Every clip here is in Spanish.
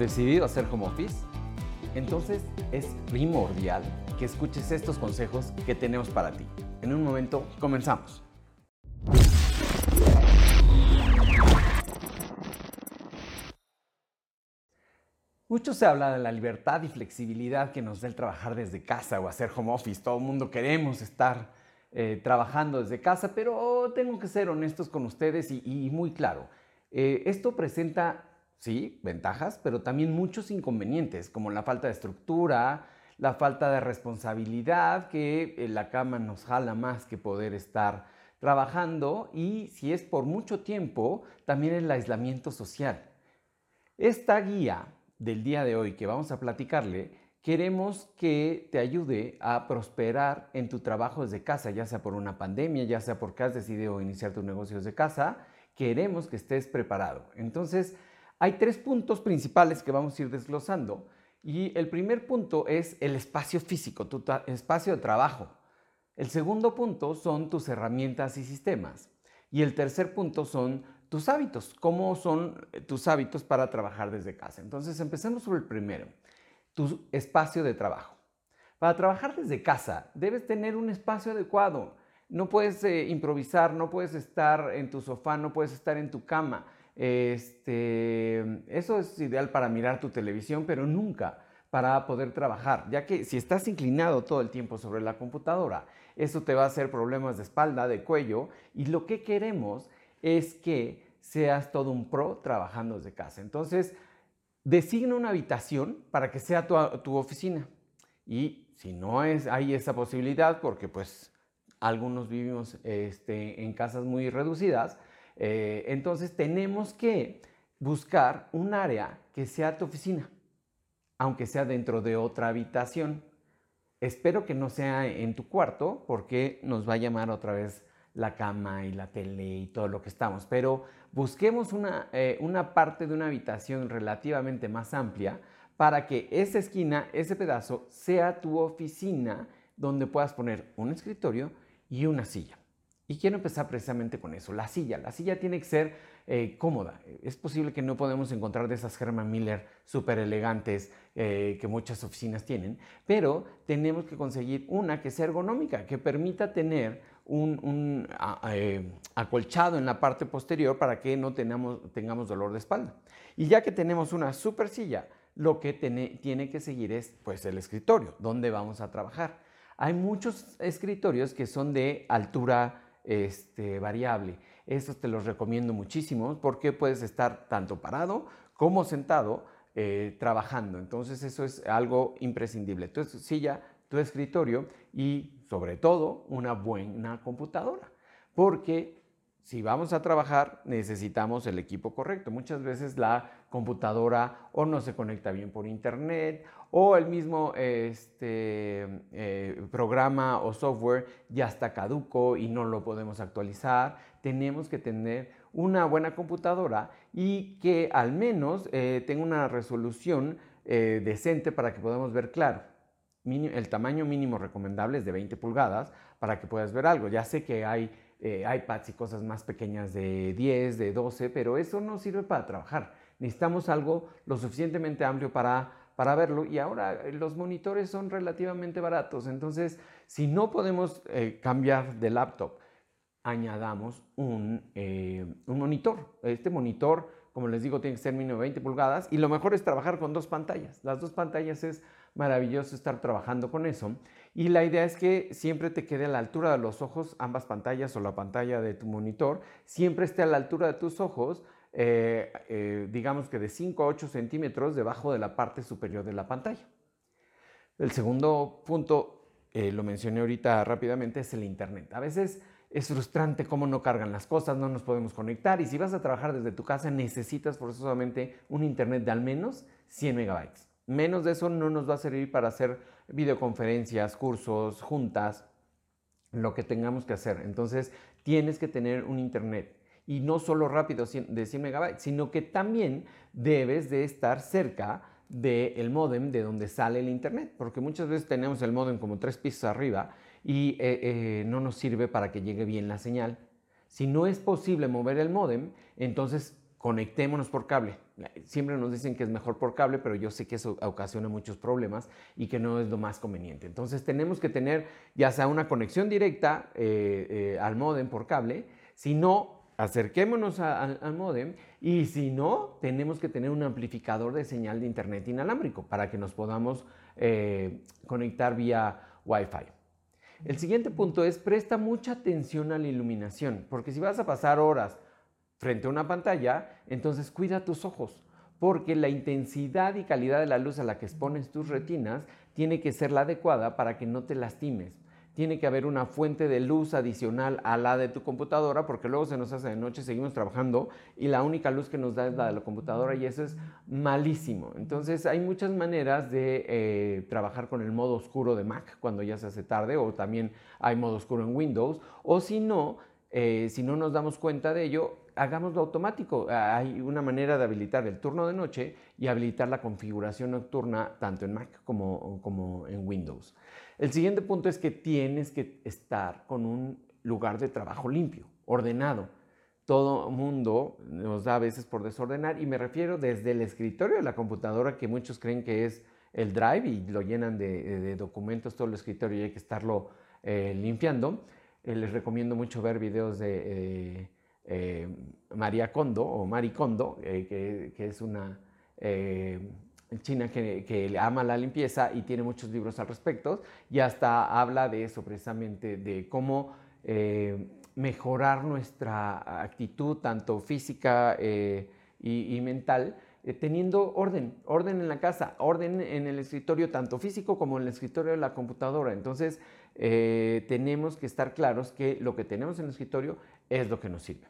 ¿Decidido hacer home office? Entonces es primordial que escuches estos consejos que tenemos para ti. En un momento comenzamos. Mucho se habla de la libertad y flexibilidad que nos da el trabajar desde casa o hacer home office. Todo el mundo queremos estar eh, trabajando desde casa, pero tengo que ser honestos con ustedes y, muy claro. Eh, esto presenta, sí, ventajas, pero también muchos inconvenientes, como la falta de estructura, la falta de responsabilidad, que eh, la cama nos jala más que poder estar trabajando y si es por mucho tiempo, también el aislamiento social. Esta guía del día de hoy que vamos a platicarle, queremos que te ayude a prosperar en tu trabajo desde casa, ya sea por una pandemia, ya sea porque has decidido iniciar tu negocio desde casa, queremos que estés preparado. Entonces, hay tres puntos principales que vamos a ir desglosando. Y el primer punto es el espacio físico, tu espacio de trabajo. El segundo punto son tus herramientas y sistemas. Y el tercer punto son tus hábitos, cómo son eh, tus hábitos para trabajar desde casa. Entonces, empecemos sobre el primero, tu espacio de trabajo. Para trabajar desde casa, debes tener un espacio adecuado. No puedes eh, improvisar, no puedes estar en tu sofá, no puedes estar en tu cama. Este, eso es ideal para mirar tu televisión, pero nunca para poder trabajar, ya que si estás inclinado todo el tiempo sobre la computadora, eso te va a hacer problemas de espalda, de cuello, y lo que queremos es que seas todo un pro trabajando desde casa. Entonces, designa una habitación para que sea tu, oficina. Y si no es, hay esa posibilidad, porque pues algunos vivimos este, en casas muy reducidas, eh, entonces tenemos que buscar un área que sea tu oficina, aunque sea dentro de otra habitación. Espero que no sea en tu cuarto, porque nos va a llamar otra vez la cama y la tele y todo lo que estamos, pero busquemos una, eh, una parte de una habitación relativamente más amplia para que esa esquina, ese pedazo, sea tu oficina donde puedas poner un escritorio y una silla. Y quiero empezar precisamente con eso, la silla. La silla tiene que ser eh, cómoda. Es posible que no podemos encontrar de esas Herman Miller súper elegantes eh, que muchas oficinas tienen, pero tenemos que conseguir una que sea ergonómica, que permita tener un, eh, acolchado en la parte posterior para que no tengamos, dolor de espalda. Y ya que tenemos una super silla, lo que tiene que seguir es pues el escritorio, donde vamos a trabajar. Hay muchos escritorios que son de altura este, variable. Estos te los recomiendo muchísimo porque puedes estar tanto parado como sentado eh, trabajando. Entonces eso es algo imprescindible. Tu silla, tu escritorio y sobre todo una buena computadora, porque si vamos a trabajar necesitamos el equipo correcto. Muchas veces la computadora o no se conecta bien por internet o el mismo este, eh, programa o software ya está caduco y no lo podemos actualizar. Tenemos que tener una buena computadora y que al menos eh, tenga una resolución eh, decente para que podamos ver claro el tamaño mínimo recomendable es de 20 pulgadas para que puedas ver algo. Ya sé que hay iPads y cosas más pequeñas de 10, de 12, pero eso no sirve para trabajar. Necesitamos algo lo suficientemente amplio para, para verlo y ahora eh, los monitores son relativamente baratos. Entonces, si no podemos eh, cambiar de laptop, añadamos un, un monitor. Este monitor, como les digo, tiene que ser mínimo de 20 pulgadas y lo mejor es trabajar con dos pantallas. Las dos pantallas es maravilloso estar trabajando con eso. Y la idea es que siempre te quede a la altura de los ojos, ambas pantallas o la pantalla de tu monitor, siempre esté a la altura de tus ojos, eh, eh, digamos que de 5 a 8 centímetros debajo de la parte superior de la pantalla. El segundo punto, eh, lo mencioné ahorita rápidamente, es el Internet. A veces es frustrante cómo no cargan las cosas, no nos podemos conectar y si vas a trabajar desde tu casa necesitas forzosamente un Internet de al menos 100 megabytes. Menos de eso no nos va a servir para hacer videoconferencias, cursos, juntas, lo que tengamos que hacer. Entonces, tienes que tener un internet y no solo rápido de 100 megabytes, sino que también debes de estar cerca del modem de donde sale el internet, porque muchas veces tenemos el modem como tres pisos arriba y eh, eh, no nos sirve para que llegue bien la señal. Si no es posible mover el modem, entonces conectémonos por cable. Siempre nos dicen que es mejor por cable, pero yo sé que eso ocasiona muchos problemas y que no es lo más conveniente. Entonces tenemos que tener ya sea una conexión directa eh, eh, al modem por cable, si no, acerquémonos al modem y si no, tenemos que tener un amplificador de señal de internet inalámbrico para que nos podamos eh, conectar vía Wi-Fi. El siguiente punto es presta mucha atención a la iluminación, porque si vas a pasar horas frente a una pantalla, entonces cuida tus ojos, porque la intensidad y calidad de la luz a la que expones tus retinas tiene que ser la adecuada para que no te lastimes. Tiene que haber una fuente de luz adicional a la de tu computadora, porque luego se nos hace de noche, seguimos trabajando y la única luz que nos da es la de la computadora y eso es malísimo. Entonces hay muchas maneras de eh, trabajar con el modo oscuro de Mac cuando ya se hace tarde, o también hay modo oscuro en Windows, o si no, eh, si no nos damos cuenta de ello, hagámoslo automático. Hay una manera de habilitar el turno de noche y habilitar la configuración nocturna tanto en Mac como, como en Windows. El siguiente punto es que tienes que estar con un lugar de trabajo limpio, ordenado. Todo mundo nos da a veces por desordenar y me refiero desde el escritorio de la computadora que muchos creen que es el drive y lo llenan de, documentos todo el escritorio y hay que estarlo eh, limpiando. Eh, les recomiendo mucho ver videos de eh, María Kondo o Mari Kondo, que, es una china que, ama la limpieza y tiene muchos libros al respecto y hasta habla de eso precisamente, de cómo mejorar nuestra actitud tanto física y, mental teniendo orden, orden en la casa, orden en el escritorio, tanto físico como en el escritorio de la computadora. Entonces, eh, tenemos que estar claros que lo que tenemos en el escritorio es lo que nos sirve.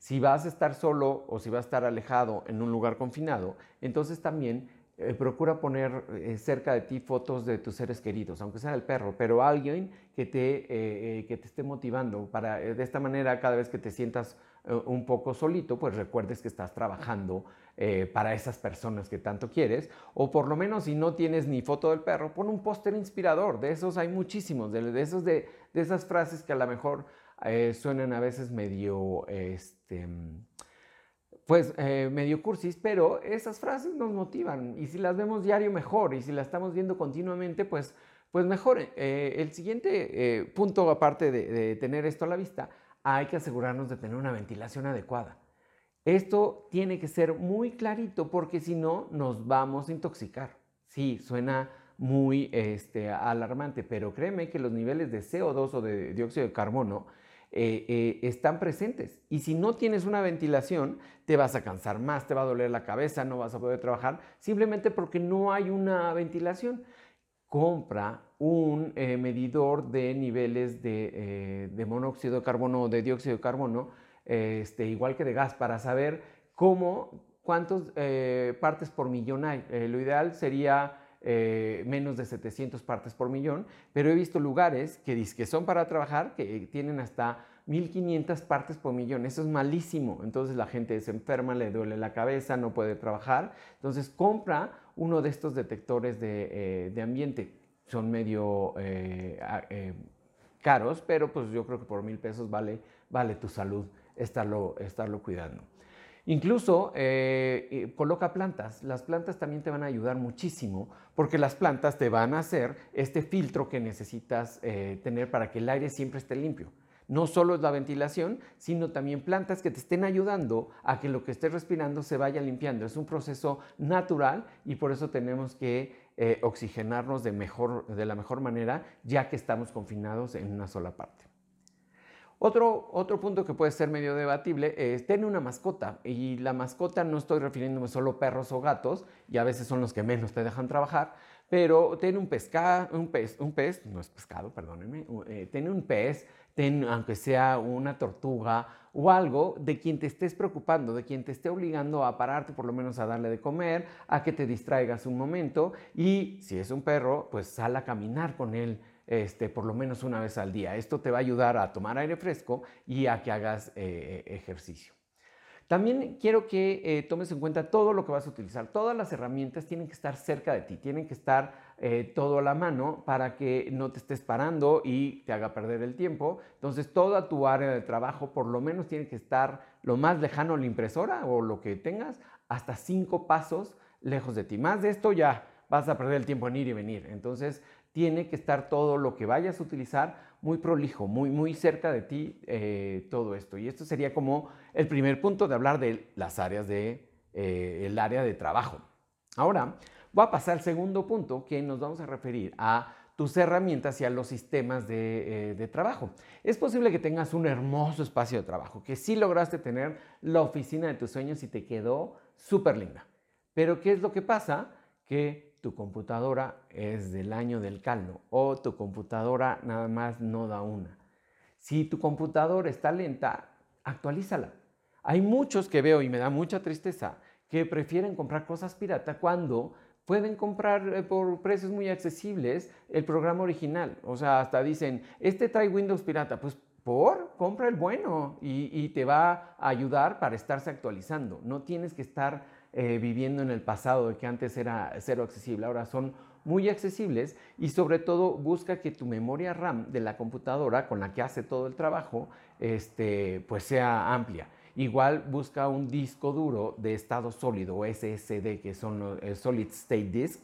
Si vas a estar solo o si vas a estar alejado en un lugar confinado, entonces también eh, procura poner eh, cerca de ti fotos de tus seres queridos, aunque sea el perro, pero alguien que te, que te esté motivando para de esta manera cada vez que te sientas un poco solito, pues recuerdes que estás trabajando eh, para esas personas que tanto quieres, o por lo menos si no tienes ni foto del perro, pon un póster inspirador, de esos hay muchísimos, de, esos de, esas frases que a lo mejor eh, suenan a veces medio, este, pues eh, medio cursis, pero esas frases nos motivan y si las vemos diario mejor y si las estamos viendo continuamente, pues, pues mejor. el siguiente punto, aparte de tener esto a la vista, hay que asegurarnos de tener una ventilación adecuada. Esto tiene que ser muy clarito porque si no nos vamos a intoxicar. Sí, suena muy este, alarmante, pero créeme que los niveles de CO2 o de dióxido de carbono eh, eh, están presentes. Y si no tienes una ventilación, te vas a cansar más, te va a doler la cabeza, no vas a poder trabajar, simplemente porque no hay una ventilación. Compra un eh, medidor de niveles de, monóxido de carbono o de dióxido de carbono este, igual que de gas, para saber cómo, cuántas partes por millón hay. Lo ideal sería eh, menos de 700 partes por millón, pero he visto lugares que, que son para trabajar que tienen hasta 1500 partes por millón. Eso es malísimo. Entonces la gente se enferma, le duele la cabeza, no puede trabajar. Entonces compra uno de estos detectores de, de ambiente. Son medio caros, pero pues yo creo que por mil pesos vale, vale tu salud estarlo, estarlo cuidando. Incluso eh, coloca plantas. Las plantas también te van a ayudar muchísimo porque las plantas te van a hacer este filtro que necesitas eh, tener para que el aire siempre esté limpio. No solo es la ventilación, sino también plantas que te estén ayudando a que lo que estés respirando se vaya limpiando. Es un proceso natural y por eso tenemos que eh, oxigenarnos de, mejor, de la mejor manera ya que estamos confinados en una sola parte. Otro, otro punto que puede ser medio debatible es tener una mascota. Y la mascota no estoy refiriéndome solo a perros o gatos, y a veces son los que menos te dejan trabajar, pero ten un, pescado, un pez, un pez, no es pescado, perdónenme, eh, un pez, ten aunque sea una tortuga o algo de quien te estés preocupando, de quien te esté obligando a pararte por lo menos a darle de comer, a que te distraigas un momento y si es un perro, pues sal a caminar con él este, por lo menos una vez al día. Esto te va a ayudar a tomar aire fresco y a que hagas eh, ejercicio. También quiero que eh, tomes en cuenta todo lo que vas a utilizar. Todas las herramientas tienen que estar cerca de ti, tienen que estar eh, todo a la mano para que no te estés parando y te haga perder el tiempo. Entonces, toda tu área de trabajo por lo menos tiene que estar lo más lejano la impresora o lo que tengas, hasta cinco pasos lejos de ti. Más de esto ya vas a perder el tiempo en ir y venir. Entonces, tiene que estar todo lo que vayas a utilizar muy prolijo, muy, muy cerca de ti eh, todo esto. Y esto sería como el primer punto de hablar de las áreas de, eh, el área de trabajo. Ahora, voy a pasar al segundo punto que nos vamos a referir a tus herramientas y a los sistemas de, eh, de, trabajo. Es posible que tengas un hermoso espacio de trabajo, que sí lograste tener la oficina de tus sueños y te quedó súper linda. Pero ¿qué es lo que pasa? Que tu computadora es del año del caldo o tu computadora nada más no da una. Si tu computadora está lenta, actualízala. Hay muchos que veo y me da mucha tristeza que prefieren comprar cosas pirata cuando pueden comprar eh, por precios muy accesibles el programa original. O sea, hasta dicen, este trae Windows pirata. Pues por, compra el bueno y, y te va a ayudar para estarse actualizando. No tienes que estar eh, viviendo en el pasado, de que antes era cero accesible, ahora son muy accesibles y sobre todo busca que tu memoria RAM de la computadora con la que hace todo el trabajo este, pues sea amplia. Igual busca un disco duro de estado sólido SSD, que son los eh, Solid State Disk,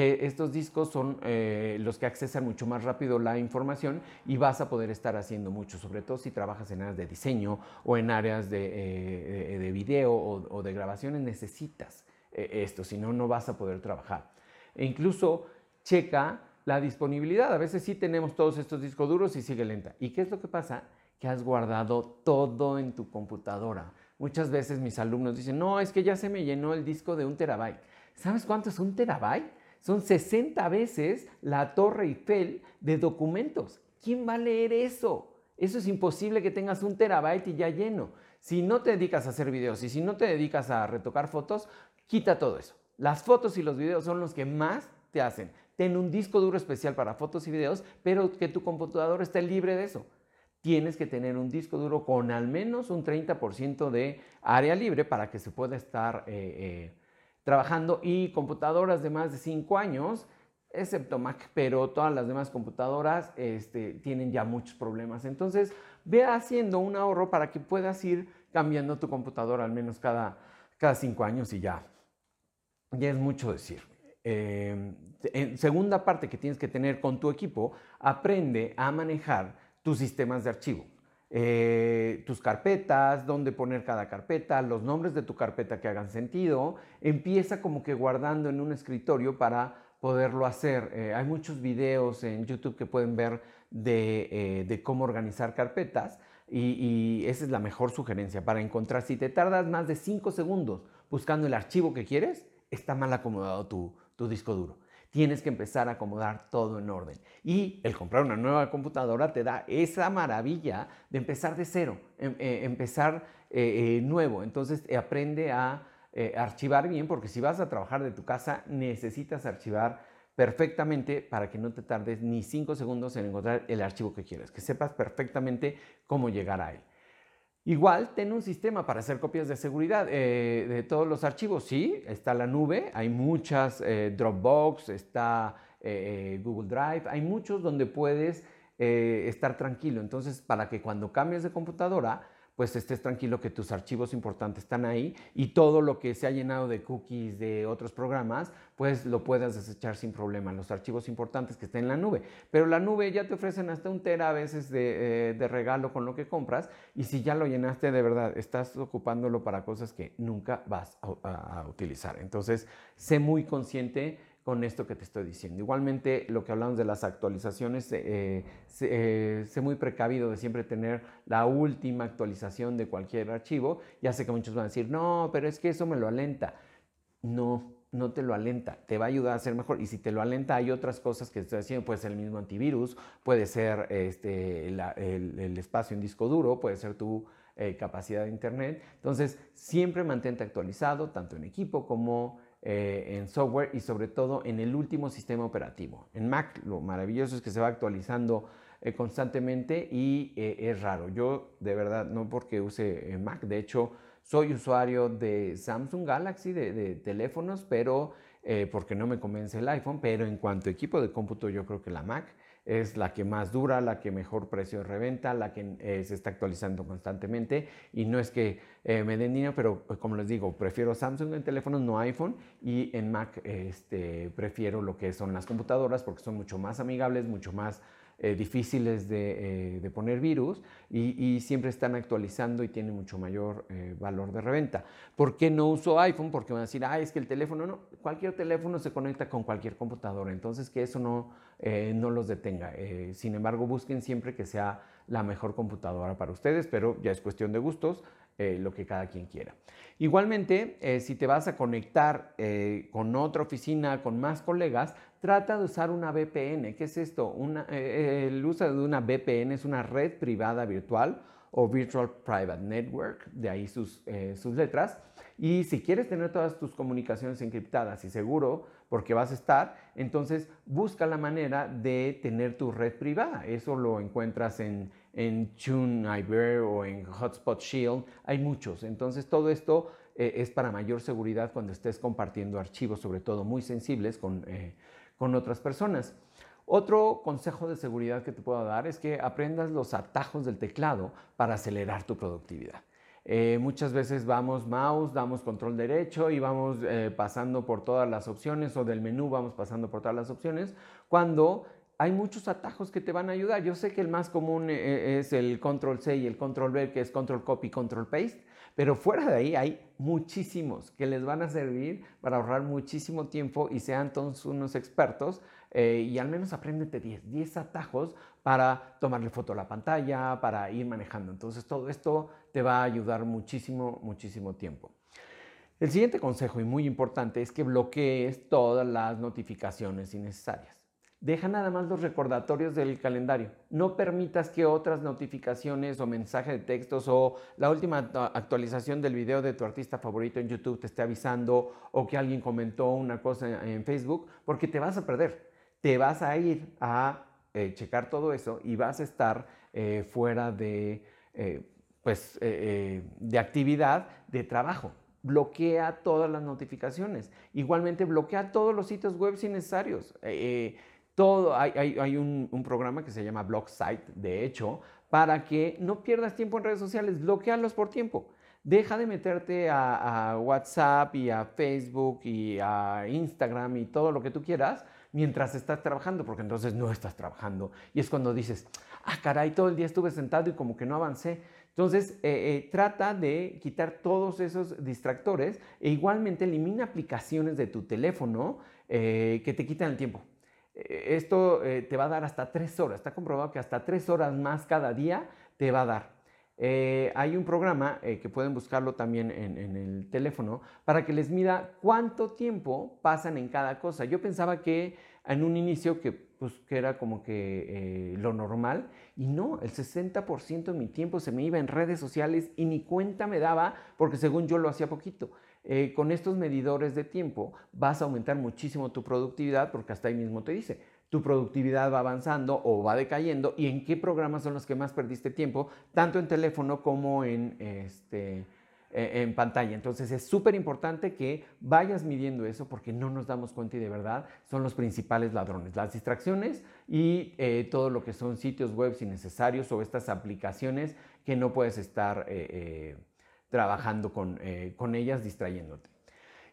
estos discos son eh, los que accesan mucho más rápido la información y vas a poder estar haciendo mucho, sobre todo si trabajas en áreas de diseño o en áreas de, eh, de video o, de grabaciones, necesitas eh, esto, si no, no vas a poder trabajar. E incluso checa la disponibilidad. A veces sí tenemos todos estos discos duros y sigue lenta. ¿Y qué es lo que pasa? Que has guardado todo en tu computadora. Muchas veces mis alumnos dicen, no, es que ya se me llenó el disco de un terabyte. ¿Sabes cuánto es un terabyte? Son 60 veces la Torre Eiffel de documentos. ¿Quién va a leer eso? Eso es imposible que tengas un terabyte y ya lleno. Si no te dedicas a hacer videos y si no te dedicas a retocar fotos, quita todo eso. Las fotos y los videos son los que más te hacen. Ten un disco duro especial para fotos y videos, pero que tu computador esté libre de eso. Tienes que tener un disco duro con al menos un 30% de área libre para que se pueda estar eh, eh, trabajando y computadoras de más de 5 años, excepto Mac, pero todas las demás computadoras este, tienen ya muchos problemas. Entonces, ve haciendo un ahorro para que puedas ir cambiando tu computadora al menos cada, cada cinco años y ya. Ya es mucho decir. Eh, en segunda parte que tienes que tener con tu equipo, aprende a manejar tus sistemas de archivo. Eh, tus carpetas, dónde poner cada carpeta, los nombres de tu carpeta que hagan sentido. Empieza como que guardando en un escritorio para poderlo hacer. Eh, hay muchos videos en YouTube que pueden ver de, eh, cómo organizar carpetas y, esa es la mejor sugerencia para encontrar. Si te tardas más de 5 segundos buscando el archivo que quieres, está mal acomodado tu disco duro tienes que empezar a acomodar todo en orden. Y el comprar una nueva computadora te da esa maravilla de empezar de cero, em, eh, empezar eh, eh, nuevo. Entonces aprende a archivar bien, porque si vas a trabajar de tu casa, necesitas archivar perfectamente para que no te tardes ni cinco segundos en encontrar el archivo que quieres, que sepas perfectamente cómo llegar a él. Igual, ten un sistema para hacer copias de seguridad eh, de todos los archivos. Sí, está la nube, hay muchas, eh, Dropbox, está eh, Google Drive, hay muchos donde puedes estar tranquilo. Entonces, para que cuando cambies de computadora, pues estés tranquilo que tus archivos importantes están ahí y todo lo que se ha llenado de cookies de otros programas, pues lo puedas desechar sin problema, los archivos importantes que estén en la nube. Pero la nube ya te ofrecen hasta un tera a veces de, eh, regalo con lo que compras y si ya lo llenaste de verdad, estás ocupándolo para cosas que nunca vas a utilizar. Entonces, sé muy consciente con esto que te estoy diciendo. Igualmente, lo que hablamos de las actualizaciones, eh, eh, sé muy precavido de siempre tener la última actualización de cualquier archivo. Ya sé que muchos van a decir, no, pero es que eso me lo alenta. No, no te lo alenta, te va a ayudar a ser mejor. Y si te lo alenta, hay otras cosas que estoy haciendo. Puede ser el mismo antivirus, puede ser este, el, espacio en disco duro, puede ser tu eh, capacidad de internet. Entonces, siempre mantente actualizado, tanto en equipo como eh, en software y sobre todo en el último sistema operativo. En Mac lo maravilloso es que se va actualizando eh, constantemente y eh, es raro. Yo de verdad no porque use Mac, de hecho soy usuario de Samsung Galaxy, de, teléfonos, pero porque no me convence el iPhone, pero en cuanto a equipo de cómputo yo creo que la Mac es la que más dura, la que mejor precio reventa, la que eh, se está actualizando constantemente. Y no es que eh, me den dinero, pero pues, como les digo, prefiero Samsung en teléfonos, no iPhone. Y en Mac este, prefiero lo que son las computadoras porque son mucho más amigables, mucho más eh, difíciles de, de, poner virus y, y, siempre están actualizando y tienen mucho mayor eh, valor de reventa. ¿Por qué no uso iPhone? Porque van a decir, ah, es que el teléfono no, cualquier teléfono se conecta con cualquier computadora, entonces que eso no, eh, no los detenga. sin embargo, busquen siempre que sea la mejor computadora para ustedes, pero ya es cuestión de gustos. Lo que cada quien quiera. Igualmente, si te vas a conectar con otra oficina, con más colegas, trata de usar una VPN. ¿Qué es esto? Eh, el uso de una VPN es una red privada virtual o Virtual Private Network, de ahí sus, eh, sus letras. Y si quieres tener todas tus comunicaciones encriptadas y seguro, porque vas a estar, entonces busca la manera de tener tu red privada. Eso lo encuentras en, en TuneIBer o en Hotspot Shield. Hay muchos. Entonces todo esto eh, es para mayor seguridad cuando estés compartiendo archivos, sobre todo muy sensibles, con con otras personas. Otro consejo de seguridad que te puedo dar es que aprendas los atajos del teclado para acelerar tu productividad. Eh, muchas veces vamos mouse, damos control derecho y vamos eh, pasando por todas las opciones o del menú vamos pasando por todas las opciones cuando hay muchos atajos que te van a ayudar. Yo sé que el más común eh, es el control C y el control V que es control copy, control paste, pero fuera de ahí hay muchísimos que les van a servir para ahorrar muchísimo tiempo y sean todos unos expertos eh, y al menos apréndete 10, 10 atajos para tomarle foto a la pantalla, para ir manejando. Entonces todo esto te va a ayudar muchísimo, muchísimo tiempo. El siguiente consejo y muy importante es que bloquees todas las notificaciones innecesarias. Deja nada más los recordatorios del calendario. No permitas que otras notificaciones o mensajes de textos o la última actualización del video de tu artista favorito en YouTube te esté avisando o que alguien comentó una cosa en Facebook, porque te vas a perder. Te vas a ir a eh, checar todo eso y vas a estar eh, fuera de, eh, pues, de actividad de trabajo bloquea todas las notificaciones. Igualmente bloquea todos los sitios web innecesarios. Todo, hay, un, programa que se llama BlockSite, de hecho, para que no pierdas tiempo en redes sociales, bloquearlos por tiempo. Deja de meterte a, WhatsApp y a Facebook y a Instagram y todo lo que tú quieras mientras estás trabajando, porque entonces no estás trabajando. Y es cuando dices, ah, caray, todo el día estuve sentado y como que no avancé. Entonces, eh, eh, trata de quitar todos esos distractores e igualmente elimina aplicaciones de tu teléfono eh, que te quitan el tiempo. Eh, esto eh, te va a dar hasta tres horas. Está comprobado que hasta tres horas más cada día te va a dar. Eh, hay un programa que pueden buscarlo también en, el teléfono para que les mida cuánto tiempo pasan en cada cosa. Yo pensaba que en un inicio que, pues, que era como que lo normal y no, el 60% de mi tiempo se me iba en redes sociales y ni cuenta me daba porque según yo lo hacía poquito. Eh, con estos medidores de tiempo vas a aumentar muchísimo tu productividad porque hasta ahí mismo te dice, tu productividad va avanzando o va decayendo y en qué programas son los que más perdiste tiempo, tanto en teléfono como en, este, e, en pantalla. Entonces es súper importante que vayas midiendo eso porque no nos damos cuenta y de verdad son los principales ladrones. Las distracciones y eh, todo lo que son sitios web innecesarios o estas aplicaciones que no puedes estar... Eh, trabajando eh, con, ellas, distrayéndote.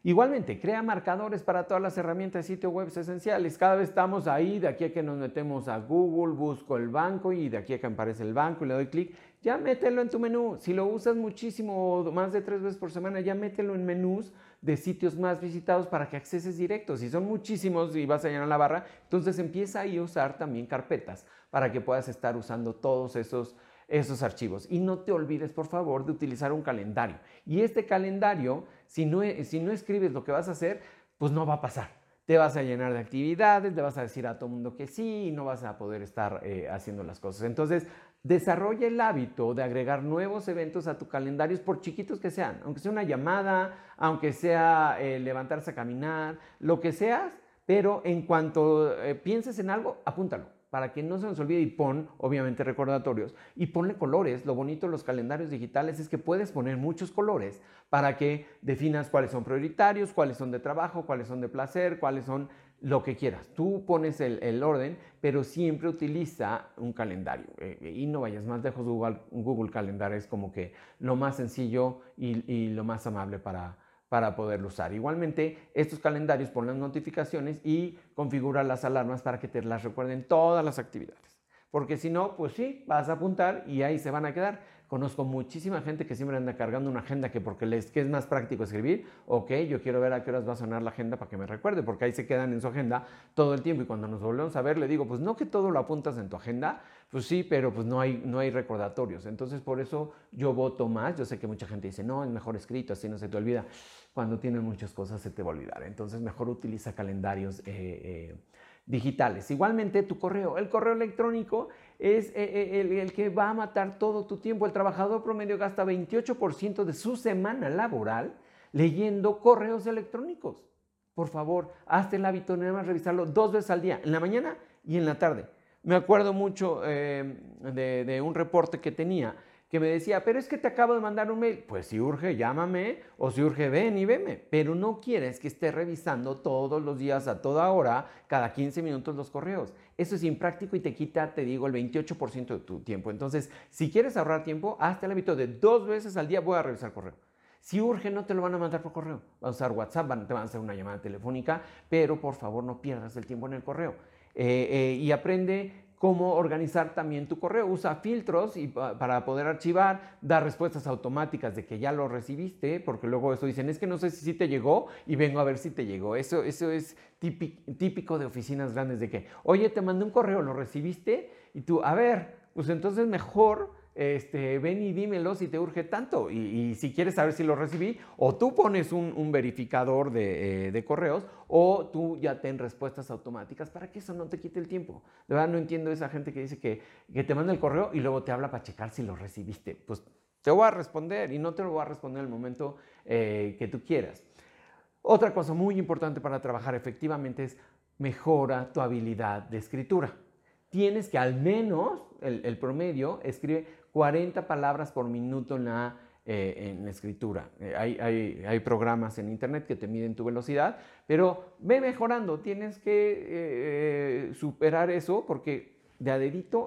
Igualmente, crea marcadores para todas las herramientas de sitio web esenciales. Cada vez estamos ahí, de aquí a que nos metemos a Google, busco el banco y de aquí a que aparece el banco y le doy clic, ya mételo en tu menú. Si lo usas muchísimo, más de tres veces por semana, ya mételo en menús de sitios más visitados para que acceses directos. Si son muchísimos y vas a llenar la barra, entonces empieza a usar también carpetas para que puedas estar usando todos esos esos archivos. Y no te olvides, por favor, de utilizar un calendario. Y este calendario, si no, si no escribes lo que vas a hacer, pues no va a pasar. Te vas a llenar de actividades, le vas a decir a todo mundo que sí y no vas a poder estar eh, haciendo las cosas. Entonces, desarrolla el hábito de agregar nuevos eventos a tu calendario, por chiquitos que sean, aunque sea una llamada, aunque sea eh, levantarse a caminar, lo que seas, pero en cuanto eh, pienses en algo, apúntalo para que no se nos olvide y pon, obviamente, recordatorios y ponle colores. Lo bonito de los calendarios digitales es que puedes poner muchos colores para que definas cuáles son prioritarios, cuáles son de trabajo, cuáles son de placer, cuáles son lo que quieras. Tú pones el, orden, pero siempre utiliza un calendario. Eh, y no vayas más lejos, Google, Google Calendar es como que lo más sencillo y, lo más amable para, para poderlo usar. Igualmente, estos calendarios ponen las notificaciones y configura las alarmas para que te las recuerden todas las actividades. Porque si no, pues sí, vas a apuntar y ahí se van a quedar. Conozco muchísima gente que siempre anda cargando una agenda que porque les que es más práctico escribir, ok, yo quiero ver a qué horas va a sonar la agenda para que me recuerde, porque ahí se quedan en su agenda todo el tiempo y cuando nos volvemos a ver le digo, pues no que todo lo apuntas en tu agenda, pues sí, pero pues no hay, no hay recordatorios. Entonces por eso yo voto más, yo sé que mucha gente dice, no, es mejor escrito, así no se te olvida. Cuando tienes muchas cosas se te va a olvidar. Entonces mejor utiliza calendarios. Eh, eh, digitales. Igualmente tu correo. El correo electrónico es eh, eh, el, que va a matar todo tu tiempo. El trabajador promedio gasta 28% de su semana laboral leyendo correos electrónicos. Por favor, hazte el hábito de revisarlo dos veces al día, en la mañana y en la tarde. Me acuerdo mucho eh, de un reporte que tenía que me decía, pero es que te acabo de mandar un mail. Pues si urge, llámame, o si urge, ven y veme. Pero no quieres que esté revisando todos los días, a toda hora, cada 15 minutos los correos. Eso es impráctico y te quita, te digo, el 28% de tu tiempo. Entonces, si quieres ahorrar tiempo, hazte el hábito de dos veces al día voy a revisar correo. Si urge, no te lo van a mandar por correo. Vas a usar WhatsApp, te van a hacer una llamada telefónica, pero por favor no pierdas el tiempo en el correo. Eh, eh, y aprende cómo organizar también tu correo. Usa filtros y para poder archivar, da respuestas automáticas de que ya lo recibiste, porque luego eso dicen, es que no sé si te llegó y vengo a ver si te llegó. Eso, eso es típico de oficinas grandes de que, oye, te mandé un correo, ¿lo recibiste? Y tú, a ver, pues entonces mejor este, ven y dímelo si te urge tanto. Y, si quieres saber si lo recibí, o tú pones un, verificador eh, de, correos, o tú ya ten respuestas automáticas para que eso no te quite el tiempo. De verdad no entiendo esa gente que dice que, te manda el correo y luego te habla para checar si lo recibiste. Pues te voy a responder y no te lo voy a responder en el momento eh, que tú quieras. Otra cosa muy importante para trabajar efectivamente es mejora tu habilidad de escritura. Tienes que al menos, el, el promedio, escribe 40 palabras por minuto en la, eh, en la escritura. Eh, hay, hay, hay, programas en internet que te miden tu velocidad, pero ve mejorando, tienes que eh, superar eso porque de a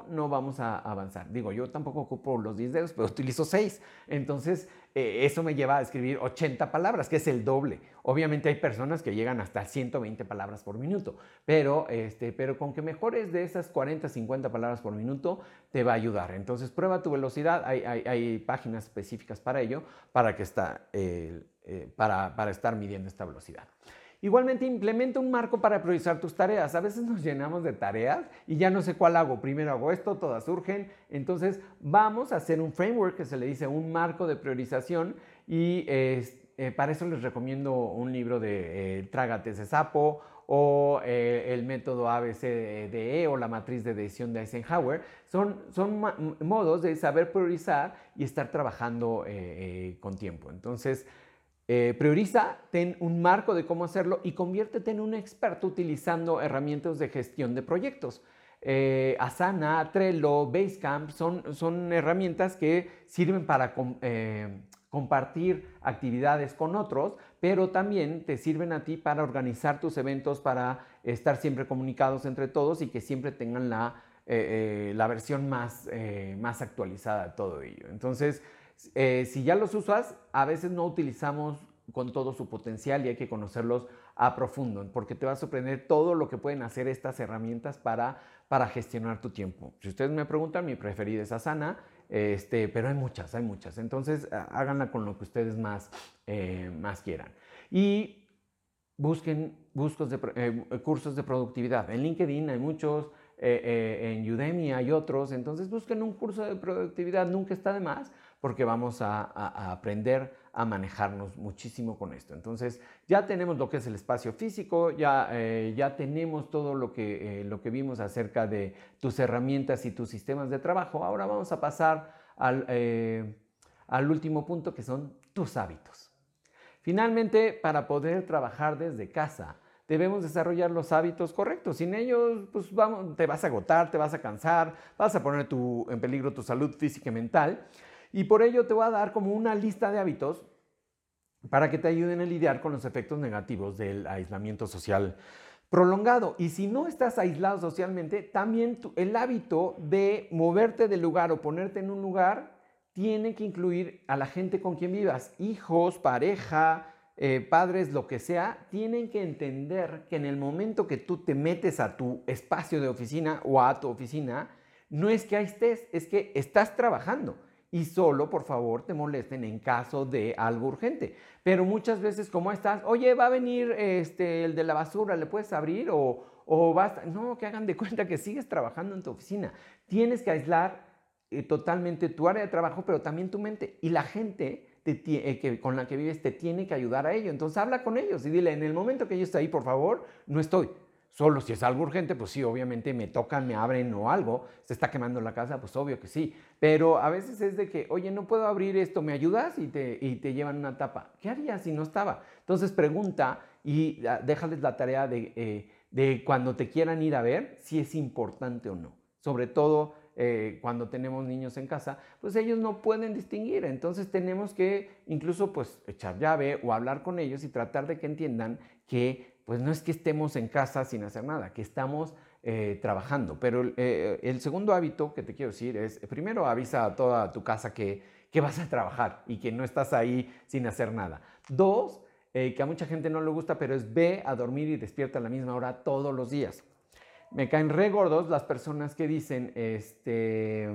no vamos a avanzar. Digo, yo tampoco ocupo los 10 dedos, pero utilizo 6. Entonces, eh, eso me lleva a escribir 80 palabras, que es el doble. Obviamente hay personas que llegan hasta 120 palabras por minuto, pero, este, pero con que mejores de esas 40, 50 palabras por minuto, te va a ayudar. Entonces, prueba tu velocidad. Hay, páginas específicas para ello, para, que está, eh, para, para estar midiendo esta velocidad. Igualmente implementa un marco para priorizar tus tareas. A veces nos llenamos de tareas y ya no sé cuál hago. Primero hago esto, todas surgen. Entonces vamos a hacer un framework que se le dice un marco de priorización y eh, para eso les recomiendo un libro de eh, Trágate ese sapo o eh, el método ABCDE o la matriz de decisión de Eisenhower. Son, son modos de saber priorizar y estar trabajando con tiempo. Entonces, eh, prioriza, ten un marco de cómo hacerlo y conviértete en un experto utilizando herramientas de gestión de proyectos. Eh, Asana, Trello, Basecamp son, son herramientas que sirven para eh, compartir actividades con otros, pero también te sirven a ti para organizar tus eventos, para estar siempre comunicados entre todos y que siempre tengan la, la versión más, más actualizada de todo ello. Entonces, eh, si ya los usas, a veces no utilizamos con todo su potencial y hay que conocerlos a profundo, porque te va a sorprender todo lo que pueden hacer estas herramientas para, para gestionar tu tiempo. Si ustedes me preguntan, mi preferida es Asana, este, pero hay muchas, hay muchas. Entonces, háganla con lo que ustedes más, eh, más quieran. Y busquen eh, cursos de productividad. En LinkedIn hay muchos, en Udemy hay otros, entonces busquen un curso de productividad, nunca está de más porque vamos a, aprender a manejarnos muchísimo con esto. Entonces, ya tenemos lo que es el espacio físico, ya, eh, ya tenemos todo lo que, eh, lo que vimos acerca de tus herramientas y tus sistemas de trabajo. Ahora vamos a pasar al, eh, al último punto, que son tus hábitos. Finalmente, para poder trabajar desde casa, debemos desarrollar los hábitos correctos. Sin ellos, pues vamos, te vas a agotar, te vas a cansar, vas a poner tu, en peligro tu salud física y mental. Y por ello te voy a dar como una lista de hábitos para que te ayuden a lidiar con los efectos negativos del aislamiento social prolongado. Y si no estás aislado socialmente, también el hábito de moverte del lugar o ponerte en un lugar tiene que incluir a la gente con quien vivas, hijos, pareja, eh, padres, lo que sea, tienen que entender que en el momento que tú te metes a tu espacio de oficina o a tu oficina, no es que ahí estés, es que estás trabajando y solo, por favor, te molesten en caso de algo urgente. Pero muchas veces, como estás? Oye, va a venir este, el de la basura, ¿le puedes abrir? O, o basta. No, que hagan de cuenta que sigues trabajando en tu oficina. Tienes que aislar eh, totalmente tu área de trabajo, pero también tu mente. Y la gente eh, que, con la que vives te tiene que ayudar a ello. Entonces habla con ellos y dile, en el momento que yo esté ahí, por favor, no estoy. Solo si es algo urgente, pues sí, obviamente me tocan, me abren o algo, se está quemando la casa, pues obvio que sí. Pero a veces es de que, oye, no puedo abrir esto, ¿me ayudas? Y te, y te llevan una tapa. ¿Qué harías si no estaba? Entonces pregunta y ah, déjales la tarea de, eh, de cuando te quieran ir a ver si es importante o no. Sobre todo eh, cuando tenemos niños en casa, pues ellos no pueden distinguir. Entonces tenemos que incluso pues echar llave o hablar con ellos y tratar de que entiendan que pues no es que estemos en casa sin hacer nada, que estamos eh, trabajando. Pero eh, el segundo hábito que te quiero decir es, primero avisa a toda tu casa que, que vas a trabajar y que no estás ahí sin hacer nada. Dos, que a mucha gente no le gusta, pero es ve a dormir y despierta a la misma hora todos los días me caen re gordos las personas que dicen, este,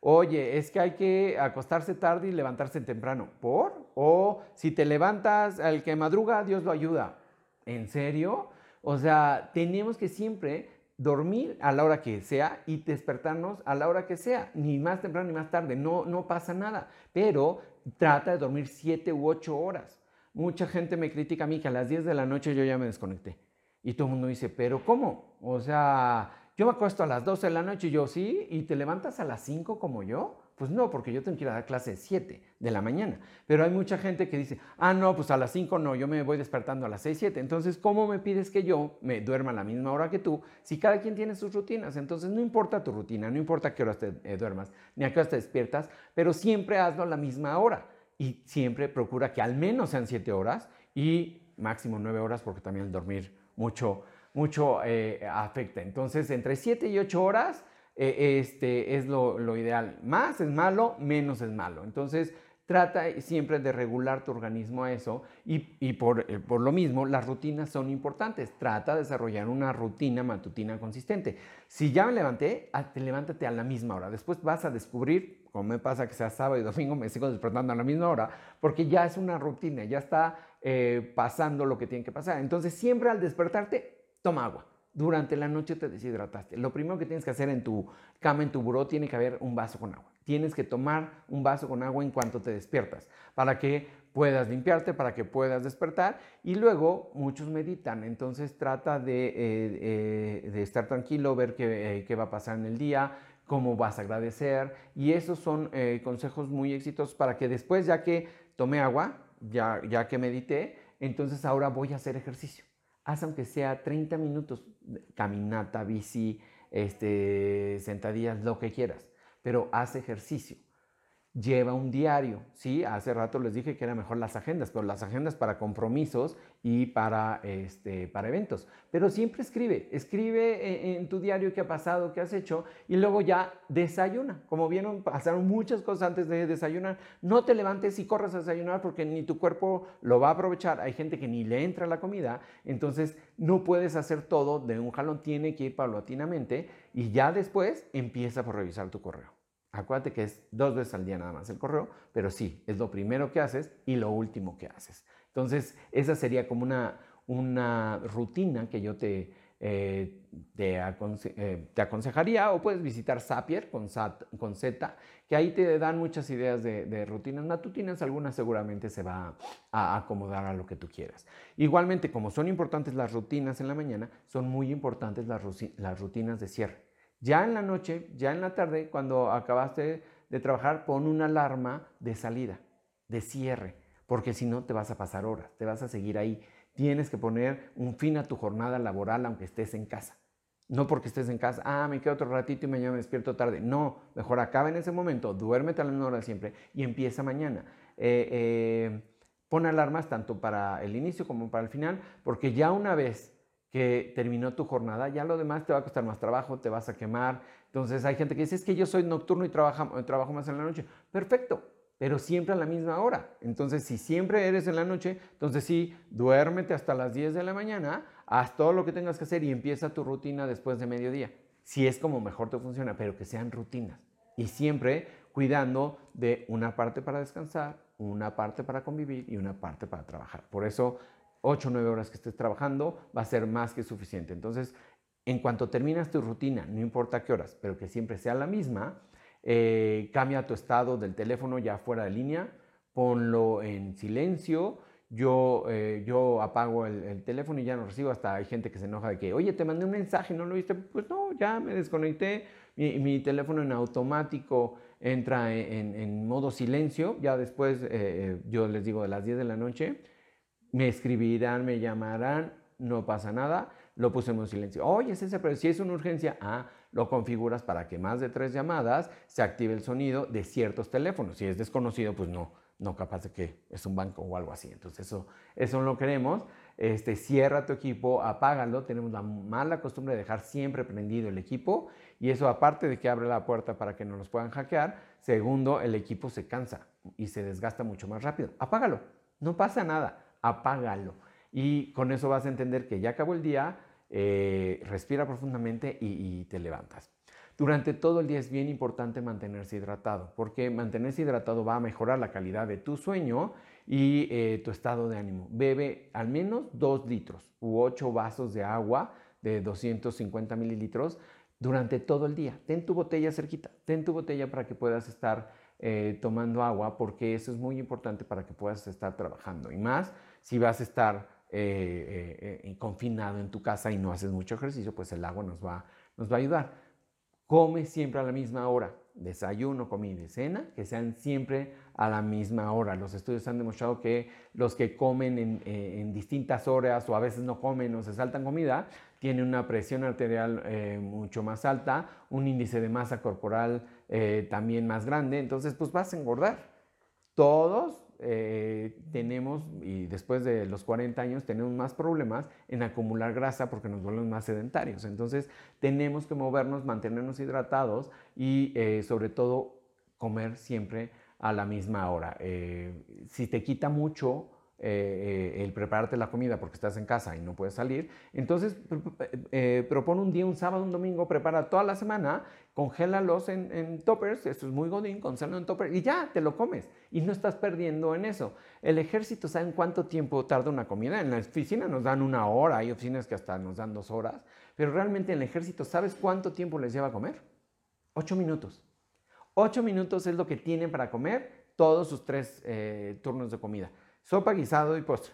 oye, es que hay que acostarse tarde y levantarse temprano. ¿Por? O si te levantas al que madruga, Dios lo ayuda. ¿En serio? O sea, tenemos que siempre dormir a la hora que sea y despertarnos a la hora que sea, ni más temprano ni más tarde, no, no pasa nada, pero trata de dormir siete u ocho horas. Mucha gente me critica a mí que a las 10 de la noche yo ya me desconecté. Y todo el mundo dice, pero ¿cómo? O sea, yo me acuesto a las 12 de la noche y yo sí, y te levantas a las 5 como yo. Pues no, porque yo tengo que ir a dar clase de 7 de la mañana. Pero hay mucha gente que dice, ah, no, pues a las 5 no, yo me voy despertando a las 6, 7. Entonces, ¿cómo me pides que yo me duerma a la misma hora que tú si cada quien tiene sus rutinas? Entonces, no importa tu rutina, no importa qué hora te eh, duermas, ni a qué hora te despiertas, pero siempre hazlo a la misma hora. Y siempre procura que al menos sean 7 horas y máximo 9 horas, porque también el dormir mucho, mucho eh, afecta. Entonces, entre 7 y 8 horas eh, este, es lo, ideal. Más es malo, menos es malo. Entonces, trata siempre de regular tu organismo a eso y, por, eh, por, lo mismo las rutinas son importantes. Trata de desarrollar una rutina matutina consistente. Si ya me levanté, te levántate a la misma hora. Después vas a descubrir, como me pasa que sea sábado y domingo, me sigo despertando a la misma hora, porque ya es una rutina, ya está eh, pasando lo que tiene que pasar. Entonces siempre al despertarte, toma agua. Durante la noche te deshidrataste. Lo primero que tienes que hacer en tu cama, en tu buró, tiene que haber un vaso con agua. Tienes que tomar un vaso con agua en cuanto te despiertas para que puedas limpiarte, para que puedas despertar. Y luego muchos meditan, entonces trata de, eh, eh, estar tranquilo, ver qué, qué, va a pasar en el día, cómo vas a agradecer. Y esos son consejos muy exitosos para que después, ya que tomé agua, ya, ya que medité, entonces ahora voy a hacer ejercicio. Haz aunque sea 30 minutos, caminata, bici, este, sentadillas, lo que quieras, pero haz ejercicio lleva un diario, ¿sí? Hace rato les dije que era mejor las agendas, pero las agendas para compromisos y para, este, para eventos. Pero siempre escribe, escribe en, tu diario qué ha pasado, qué has hecho y luego ya desayuna. Como vieron, pasaron muchas cosas antes de desayunar. No te levantes y corras a desayunar porque ni tu cuerpo lo va a aprovechar. Hay gente que ni le entra la comida, entonces no puedes hacer todo de un jalón, tiene que ir paulatinamente y ya después empieza por revisar tu correo. Acuérdate que es dos veces al día nada más el correo, pero sí, es lo primero que haces y lo último que haces. Entonces, esa sería como una, una rutina que yo te, eh, eh, te, aconsejaría o puedes visitar Zapier con, con Z, que ahí te dan muchas ideas de, de, rutinas matutinas, algunas seguramente se va a acomodar a lo que tú quieras. Igualmente, como son importantes las rutinas en la mañana, son muy importantes las, las rutinas de cierre. Ya en la noche, ya en la tarde, cuando acabaste de trabajar, pon una alarma de salida, de cierre, porque si no te vas a pasar horas, te vas a seguir ahí Tienes que poner un fin a tu jornada laboral aunque estés en casa. No porque estés en casa, ah, me quedo otro ratito y mañana me despierto tarde. No, mejor acaba en ese momento, duérmete a la hora siempre y empieza mañana. Eh, eh, pon alarmas tanto para el inicio como para el final, porque ya una vez que terminó tu jornada, ya lo demás te va a costar más trabajo, te vas a quemar. Entonces hay gente que dice, es que yo soy nocturno y trabajo, trabajo más en la noche. Perfecto, pero siempre a la misma hora. Entonces, si siempre eres en la noche, entonces sí, duérmete hasta las 10 de la mañana, haz todo lo que tengas que hacer y empieza tu rutina después de mediodía. Si es como mejor te funciona, pero que sean rutinas. Y siempre cuidando de una parte para descansar, una parte para convivir y una parte para trabajar. Por eso, 8 o 9 horas que estés trabajando va a ser más que suficiente. Entonces, en cuanto terminas tu rutina, no importa qué horas, pero que siempre sea la misma, eh, cambia tu estado del teléfono ya fuera de línea, ponlo en silencio. Yo, eh, yo apago el, teléfono y ya no recibo. Hasta hay gente que se enoja de que, oye, te mandé un mensaje, ¿no lo viste? Pues no, ya me desconecté. Mi, teléfono en automático entra en, modo silencio. Ya después, eh, yo les digo, de las 10 de la noche, me escribirán, me llamarán, no pasa nada. Lo pusimos en silencio. Oye, es ese, pero si es una urgencia, ah, lo configuras para que más de tres llamadas se active el sonido de ciertos teléfonos. Si es desconocido, pues no, no capaz de que es un banco o algo así. Entonces eso, eso no lo queremos. Este, cierra tu equipo, apágalo. Tenemos la mala costumbre de dejar siempre prendido el equipo y eso aparte de que abre la puerta para que no nos puedan hackear, segundo, el equipo se cansa y se desgasta mucho más rápido. Apágalo, no pasa nada, apágalo. Y con eso vas a entender que ya acabó el día, eh, respira profundamente y, te levantas. Durante todo el día es bien importante mantenerse hidratado, porque mantenerse hidratado va a mejorar la calidad de tu sueño y eh, tu estado de ánimo. Bebe al menos 2 litros u 8 vasos de agua de 250 mililitros durante todo el día. Ten tu botella cerquita, ten tu botella para que puedas estar eh, tomando agua, porque eso es muy importante para que puedas estar trabajando. Y más si vas a estar eh, eh, eh, confinado en tu casa y no haces mucho ejercicio, pues el agua nos va, nos va a ayudar. Come siempre a la misma hora. Desayuno, comida y cena, que sean siempre a la misma hora. Los estudios han demostrado que los que comen en, distintas horas o a veces no comen o se saltan comida, tienen una presión arterial mucho más alta, un índice de masa corporal también más grande, entonces pues vas a engordar. Todos eh, tenemos, y después de los 40 años, tenemos más problemas en acumular grasa porque nos volvemos más sedentarios. Entonces, tenemos que movernos, mantenernos hidratados y eh, sobre todo comer siempre a la misma hora. Eh, si te quita mucho eh, eh, el prepararte la comida porque estás en casa y no puedes salir. Entonces, eh, propone un día, un sábado, un domingo, prepara toda la semana, congélalos en, en toppers, esto es muy godín, congélalo en toppers y ya, te lo comes. Y no estás perdiendo en eso. El ejército, ¿saben cuánto tiempo tarda una comida? En la oficina nos dan una hora, hay oficinas que hasta nos dan dos horas, pero realmente en el ejército, ¿sabes cuánto tiempo les lleva a comer? Ocho minutos. Ocho minutos es lo que tienen para comer todos sus tres turnos de comida sopa, guisado y postre.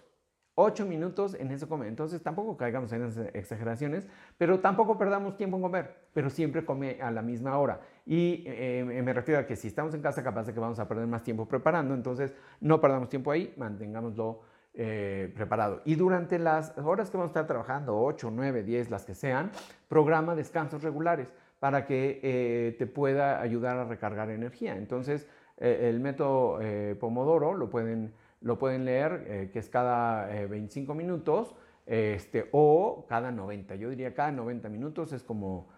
Ocho minutos en eso comer. Entonces tampoco caigamos en esas exageraciones, pero tampoco perdamos tiempo en comer, pero siempre come a la misma hora. Y eh, me refiero a que si estamos en casa, capaz de que vamos a perder más tiempo preparando, entonces no perdamos tiempo ahí, mantengámoslo eh, preparado. Y durante las horas que vamos a estar trabajando, 8, 9, 10, las que sean, programa descansos regulares para que eh, te pueda ayudar a recargar energía. Entonces, el método Pomodoro lo pueden lo pueden leer, eh, que es cada 25 eh, minutos este, o cada 90. Yo diría cada 90 minutos es como,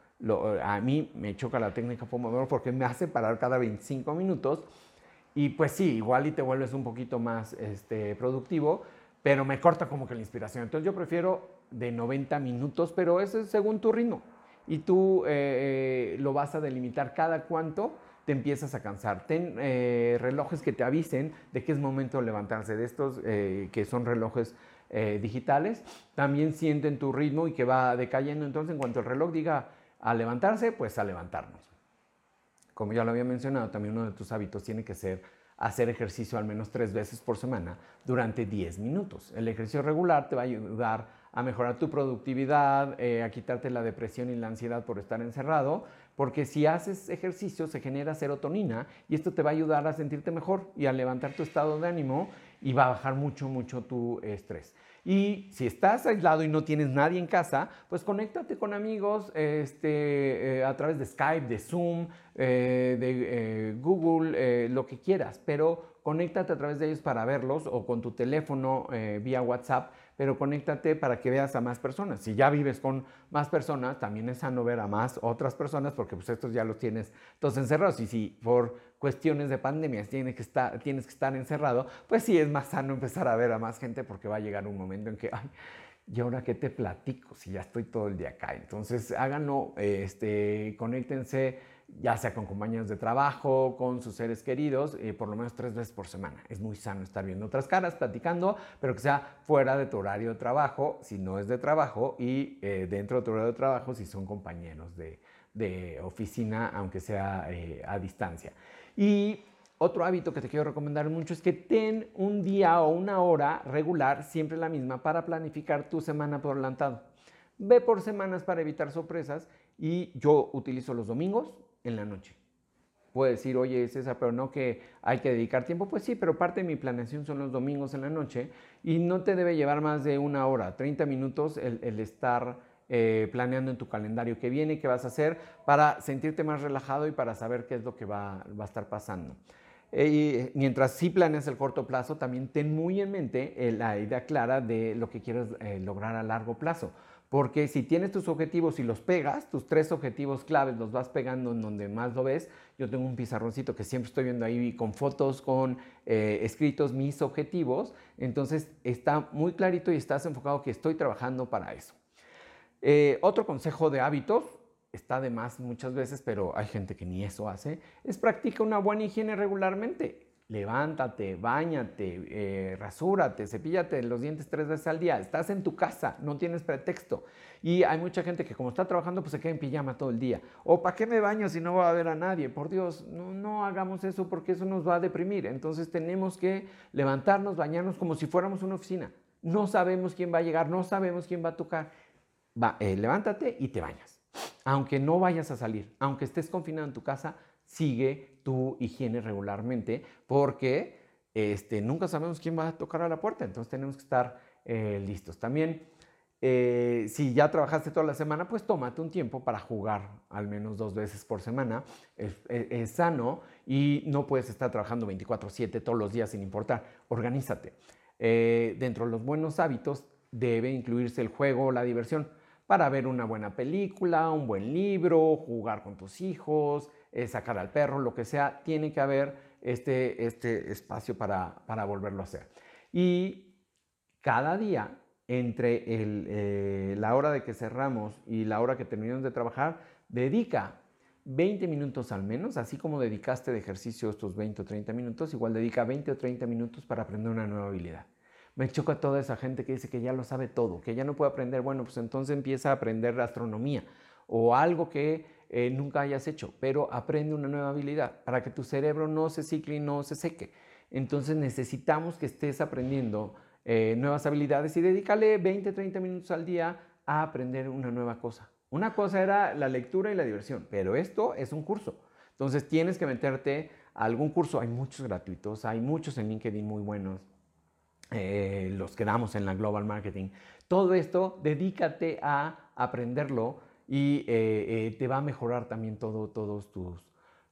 a mí me choca la técnica Pomodoro porque me hace parar cada 25 minutos y pues sí, igual y te vuelves un poquito más este, productivo, pero me corta como que la inspiración. Entonces yo prefiero de 90 minutos, pero eso es según tu ritmo. Y tú eh, lo vas a delimitar cada cuánto te empiezas a cansar. Ten eh, relojes que te avisen de que es momento de levantarse, de estos eh, que son relojes eh, digitales. También sienten tu ritmo y que va decayendo. Entonces, en cuanto el reloj diga a levantarse, pues a levantarnos. Como ya lo había mencionado, también uno de tus hábitos tiene que ser hacer ejercicio al menos tres veces por semana durante 10 minutos. El ejercicio regular te va a ayudar a mejorar tu productividad, a quitarte la depresión y la ansiedad por estar encerrado porque si haces ejercicio se genera serotonina y esto te va a ayudar a sentirte mejor y a levantar tu estado de ánimo y va a bajar mucho, mucho tu estrés. Y si estás aislado y no tienes nadie en casa, pues conéctate con amigos este, eh, a través de Skype, de Zoom, eh, de eh, Google, lo que quieras, pero conéctate a través de ellos para verlos o con tu teléfono vía WhatsApp pero conéctate para que veas a más personas. Si ya vives con más personas, también es sano ver a más otras personas porque pues estos ya los tienes todos encerrados. Y si por cuestiones de pandemia tienes que estar, tienes que estar encerrado, pues sí es más sano empezar a ver a más gente porque va a llegar un momento en que, ay, ¿y ahora qué te platico si ya estoy todo el día acá? Entonces háganlo, este, conéctense ya sea con compañeros de trabajo, con sus seres queridos, eh, por lo menos tres veces por semana. Es muy sano estar viendo otras caras, platicando, pero que sea fuera de tu horario de trabajo, si no es de trabajo, y eh, dentro de tu horario de trabajo, si son compañeros de, oficina, aunque sea eh, a distancia. Y otro hábito que te quiero recomendar mucho es que ten un día o una hora regular, siempre la misma, para planificar tu semana por adelantado. Ve por semanas para evitar sorpresas y yo utilizo los domingos, en la noche. Puede decir, oye, César, pero no que hay que dedicar tiempo. Pues sí, pero parte de mi planeación son los domingos en la noche y no te debe llevar más de una hora, 30 minutos el, estar eh, planeando en tu calendario qué viene, qué vas a hacer, para sentirte más relajado y para saber qué es lo que va, a estar pasando. Eh, mientras sí planeas el corto plazo, también ten muy en mente eh, la idea clara de lo que quieres lograr a largo plazo. Porque si tienes tus objetivos y los pegas, tus tres objetivos claves los vas pegando en donde más lo ves. Yo tengo un pizarroncito que siempre estoy viendo ahí con fotos, con eh, escritos mis objetivos. Entonces está muy clarito y estás enfocado que estoy trabajando para eso. Eh, otro consejo de hábitos, está de más muchas veces, pero hay gente que ni eso hace, es practica una buena higiene regularmente levántate, bañate, eh, rasúrate, cepíllate los dientes tres veces al día. Estás en tu casa, no tienes pretexto. Y hay mucha gente que como está trabajando, pues se queda en pijama todo el día. O ¿para qué me baño si no va a ver a nadie? Por Dios, no, hagamos eso porque eso nos va a deprimir. Entonces tenemos que levantarnos, bañarnos como si fuéramos una oficina. No sabemos quién va a llegar, no sabemos quién va a tocar. Va, eh, levántate y te bañas. Aunque no vayas a salir, aunque estés confinado en tu casa, sigue tu higiene regularmente porque este, nunca sabemos quién va a tocar a la puerta, entonces tenemos que estar eh, listos. También, eh, si ya trabajaste toda la semana, pues tómate un tiempo para jugar al menos dos veces por semana. Es, sano y no puedes estar trabajando 24/7 todos los días sin importar. Organízate. Eh, dentro de los buenos hábitos debe incluirse el juego o la diversión para ver una buena película, un buen libro, jugar con tus hijos, sacar al perro, lo que sea, tiene que haber este, este espacio para, volverlo a hacer. Y cada día, entre eh, la hora de que cerramos y la hora que terminamos de trabajar, dedica 20 minutos al menos, así como dedicaste de ejercicio estos 20 o 30 minutos, igual dedica 20 o 30 minutos para aprender una nueva habilidad. Me choca toda esa gente que dice que ya lo sabe todo, que ya no puede aprender. Bueno, pues entonces empieza a aprender astronomía o algo que eh, nunca hayas hecho, pero aprende una nueva habilidad para que tu cerebro no se cicle y no se seque. Entonces necesitamos que estés aprendiendo eh, nuevas habilidades y dedícale 20, 30 minutos al día a aprender una nueva cosa. Una cosa era la lectura y la diversión, pero esto es un curso. Entonces tienes que meterte a algún curso. Hay muchos gratuitos, hay muchos en LinkedIn muy buenos. Eh, los que damos en la Global Marketing. Todo esto, dedícate a aprenderlo y eh, eh, te va a mejorar también todo, todos tus,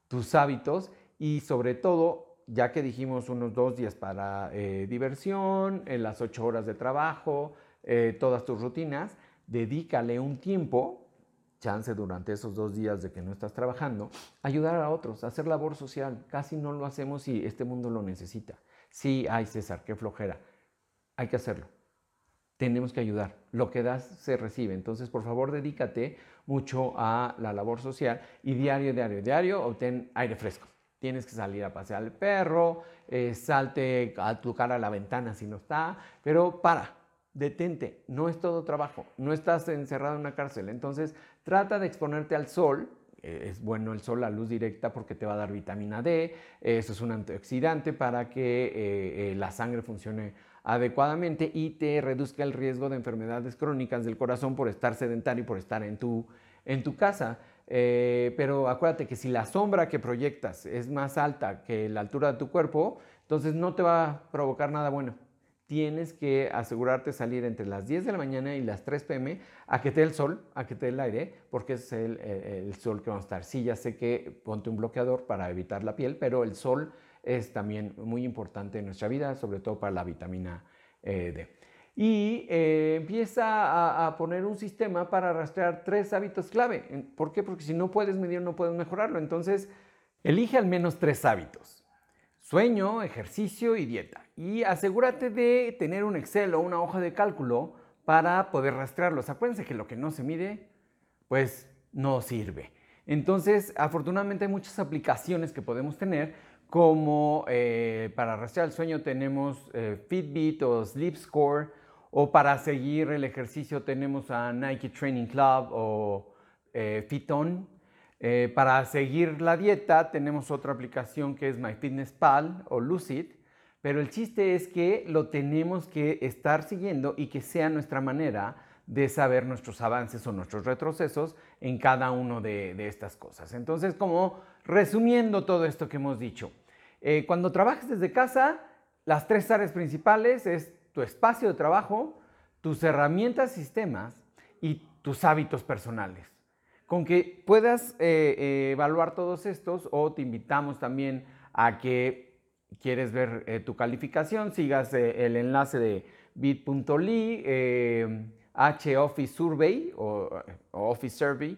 tus hábitos y sobre todo, ya que dijimos unos dos días para eh, diversión, en las ocho horas de trabajo, todas tus rutinas, dedícale un tiempo, chance durante esos dos días de que no estás trabajando, ayudar a otros, hacer labor social. Casi no lo hacemos y este mundo lo necesita. Sí, ay César, qué flojera. Hay que hacerlo tenemos que ayudar. Lo que das se recibe. Entonces, por favor, dedícate mucho a la labor social y diario, diario, diario, obtén aire fresco. Tienes que salir a pasear al perro, eh, salte a tu cara a la ventana si no está, pero para, detente, no es todo trabajo, no estás encerrado en una cárcel. Entonces, trata de exponerte al sol, eh, es bueno el sol, la luz directa, porque te va a dar vitamina D, eso es un antioxidante para que eh, la sangre funcione adecuadamente y te reduzca el riesgo de enfermedades crónicas del corazón por estar sedentario y por estar en tu, en tu casa. Eh, pero acuérdate que si la sombra que proyectas es más alta que la altura de tu cuerpo, entonces no te va a provocar nada bueno. tienes que asegurarte salir entre las 10 de la mañana y las 3 pm a que te dé el sol, a que te dé el aire, porque es el, el, sol que va a estar. Sí, ya sé que ponte un bloqueador para evitar la piel, pero el sol es también muy importante en nuestra vida, sobre todo para la vitamina eh, D. Y eh, empieza a, poner un sistema para rastrear tres hábitos clave. ¿Por qué? Porque si no puedes medir, no puedes mejorarlo. Entonces, elige al menos tres hábitos. Sueño, ejercicio y dieta. Y asegúrate de tener un Excel o una hoja de cálculo para poder rastrearlos. Acuérdense que lo que no se mide, pues no sirve. Entonces, afortunadamente hay muchas aplicaciones que podemos tener como eh, para rastrear el sueño tenemos eh, Fitbit o Sleep Score, o para seguir el ejercicio tenemos a Nike Training Club o eh, Fiton. para seguir la dieta tenemos otra aplicación que es MyFitnessPal o Lucid, pero el chiste es que lo tenemos que estar siguiendo y que sea nuestra manera de saber nuestros avances o nuestros retrocesos en cada una de, de estas cosas. Entonces, como resumiendo todo esto que hemos dicho, eh, cuando trabajes desde casa, las tres áreas principales es tu espacio de trabajo, tus herramientas, sistemas y tus hábitos personales. Con que puedas eh, eh, evaluar todos estos o te invitamos también a que quieres ver tu calificación, sigas el enlace de bit.ly, H Office Survey o, o Office Survey.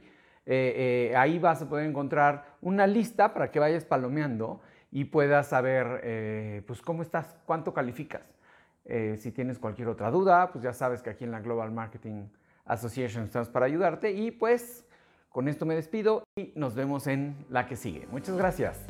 ahí vas a poder encontrar una lista para que vayas palomeando y puedas saber eh, pues cómo estás, cuánto calificas. Eh, si tienes cualquier otra duda, pues ya sabes que aquí en la Global Marketing Association estamos para ayudarte y pues con esto me despido y nos vemos en la que sigue. Muchas gracias.